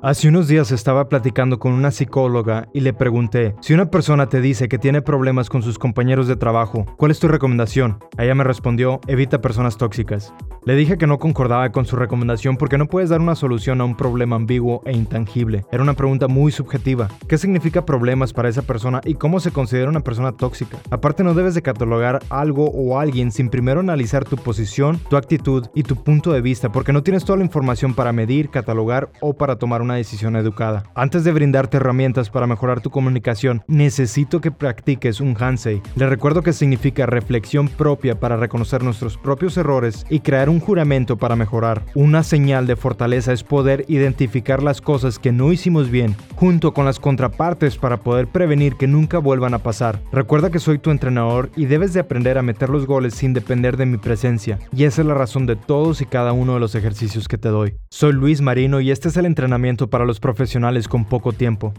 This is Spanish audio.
Hace unos días estaba platicando con una psicóloga y le pregunté, si una persona te dice que tiene problemas con sus compañeros de trabajo, ¿cuál es tu recomendación? Ella me respondió, evita personas tóxicas. Le dije que no concordaba con su recomendación porque no puedes dar una solución a un problema ambiguo e intangible. Era una pregunta muy subjetiva. ¿Qué significa problemas para esa persona y cómo se considera una persona tóxica? Aparte no debes de catalogar algo o alguien sin primero analizar tu posición, tu actitud y tu punto de vista porque no tienes toda la información para medir, catalogar o para tomar una una decisión educada. Antes de brindarte herramientas para mejorar tu comunicación, necesito que practiques un Hansei. Le recuerdo que significa reflexión propia para reconocer nuestros propios errores y crear un juramento para mejorar. Una señal de fortaleza es poder identificar las cosas que no hicimos bien, junto con las contrapartes para poder prevenir que nunca vuelvan a pasar. Recuerda que soy tu entrenador y debes de aprender a meter los goles sin depender de mi presencia, y esa es la razón de todos y cada uno de los ejercicios que te doy. Soy Luis Marino y este es el para los profesionales con poco tiempo.